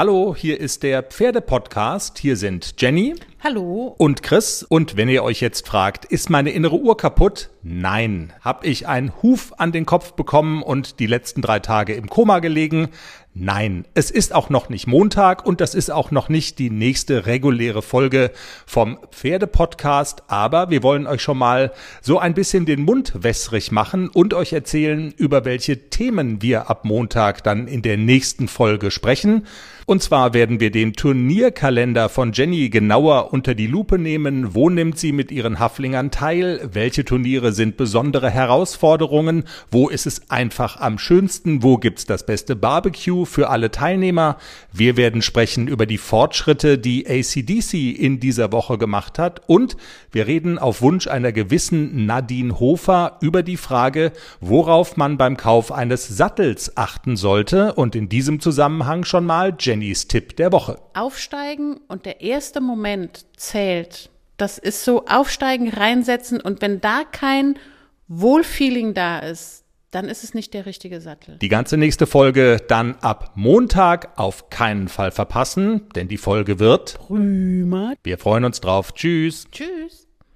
Hallo, hier ist der Pferdepodcast. Hier sind Jenny. Hallo. Und Chris. Und wenn ihr euch jetzt fragt, ist meine innere Uhr kaputt? Nein. Hab ich einen Huf an den Kopf bekommen und die letzten drei Tage im Koma gelegen? Nein, es ist auch noch nicht Montag und das ist auch noch nicht die nächste reguläre Folge vom Pferdepodcast, aber wir wollen euch schon mal so ein bisschen den Mund wässrig machen und euch erzählen, über welche Themen wir ab Montag dann in der nächsten Folge sprechen. Und zwar werden wir den Turnierkalender von Jenny genauer unter die Lupe nehmen. Wo nimmt sie mit ihren Haflingern teil? Welche Turniere sind besondere Herausforderungen? Wo ist es einfach am schönsten? Wo gibt's das beste Barbecue für alle Teilnehmer? Wir werden sprechen über die Fortschritte, die ACDC in dieser Woche gemacht hat. Und wir reden auf Wunsch einer gewissen Nadine Hofer über die Frage, worauf man beim Kauf eines Sattels achten sollte. Und in diesem Zusammenhang schon mal Jenny Jennys Tipp der Woche. Aufsteigen und der erste Moment zählt. Das ist so aufsteigen, reinsetzen und wenn da kein Wohlfeeling da ist, dann ist es nicht der richtige Sattel. Die ganze nächste Folge dann ab Montag auf keinen Fall verpassen, denn die Folge wird Prümer. Wir freuen uns drauf. Tschüss. Tschüss.